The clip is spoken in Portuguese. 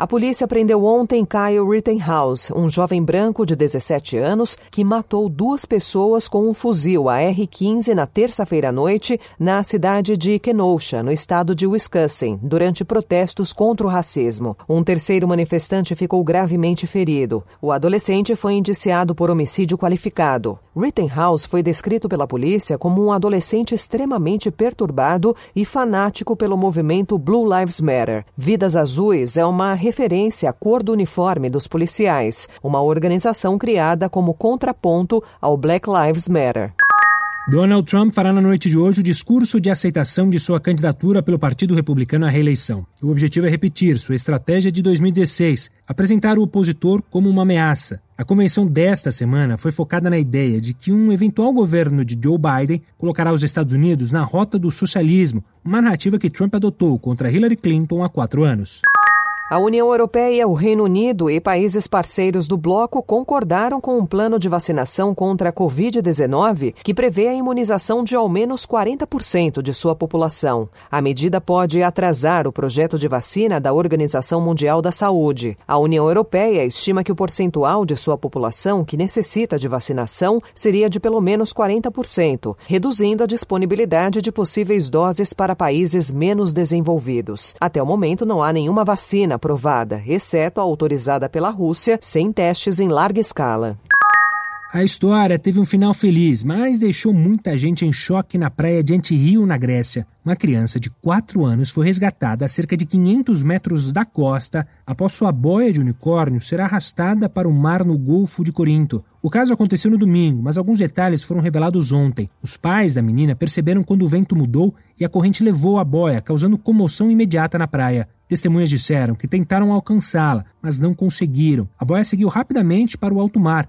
A polícia prendeu ontem Kyle Rittenhouse, um jovem branco de 17 anos que matou duas pessoas com um fuzil AR-15 na terça-feira à noite na cidade de Kenosha, no estado de Wisconsin, durante protestos contra o racismo. Um terceiro manifestante ficou gravemente ferido. O adolescente foi indiciado por homicídio qualificado. Rittenhouse foi descrito pela polícia como um adolescente extremamente perturbado e fanático pelo movimento Blue Lives Matter. Vidas Azuis é uma referência à cor do uniforme dos policiais, uma organização criada como contraponto ao Black Lives Matter. Donald Trump fará na noite de hoje o discurso de aceitação de sua candidatura pelo Partido Republicano à reeleição. O objetivo é repetir sua estratégia de 2016, apresentar o opositor como uma ameaça. A convenção desta semana foi focada na ideia de que um eventual governo de Joe Biden colocará os Estados Unidos na rota do socialismo, uma narrativa que Trump adotou contra Hillary Clinton há quatro anos. A União Europeia, o Reino Unido e países parceiros do bloco concordaram com um plano de vacinação contra a Covid-19 que prevê a imunização de ao menos 40% de sua população. A medida pode atrasar o projeto de vacina da Organização Mundial da Saúde. A União Europeia estima que o percentual de sua população que necessita de vacinação seria de pelo menos 40%, reduzindo a disponibilidade de possíveis doses para países menos desenvolvidos. Até o momento, não há nenhuma vacina aprovada, exceto a autorizada pela Rússia, sem testes em larga escala. A história teve um final feliz, mas deixou muita gente em choque na praia de Antirio, na Grécia. Uma criança de 4 anos foi resgatada a cerca de 500 metros da costa após sua boia de unicórnio ser arrastada para o mar no Golfo de Corinto. O caso aconteceu no domingo, mas alguns detalhes foram revelados ontem. Os pais da menina perceberam quando o vento mudou e a corrente levou a boia, causando comoção imediata na praia. Testemunhas disseram que tentaram alcançá-la, mas não conseguiram. A boia seguiu rapidamente para o alto mar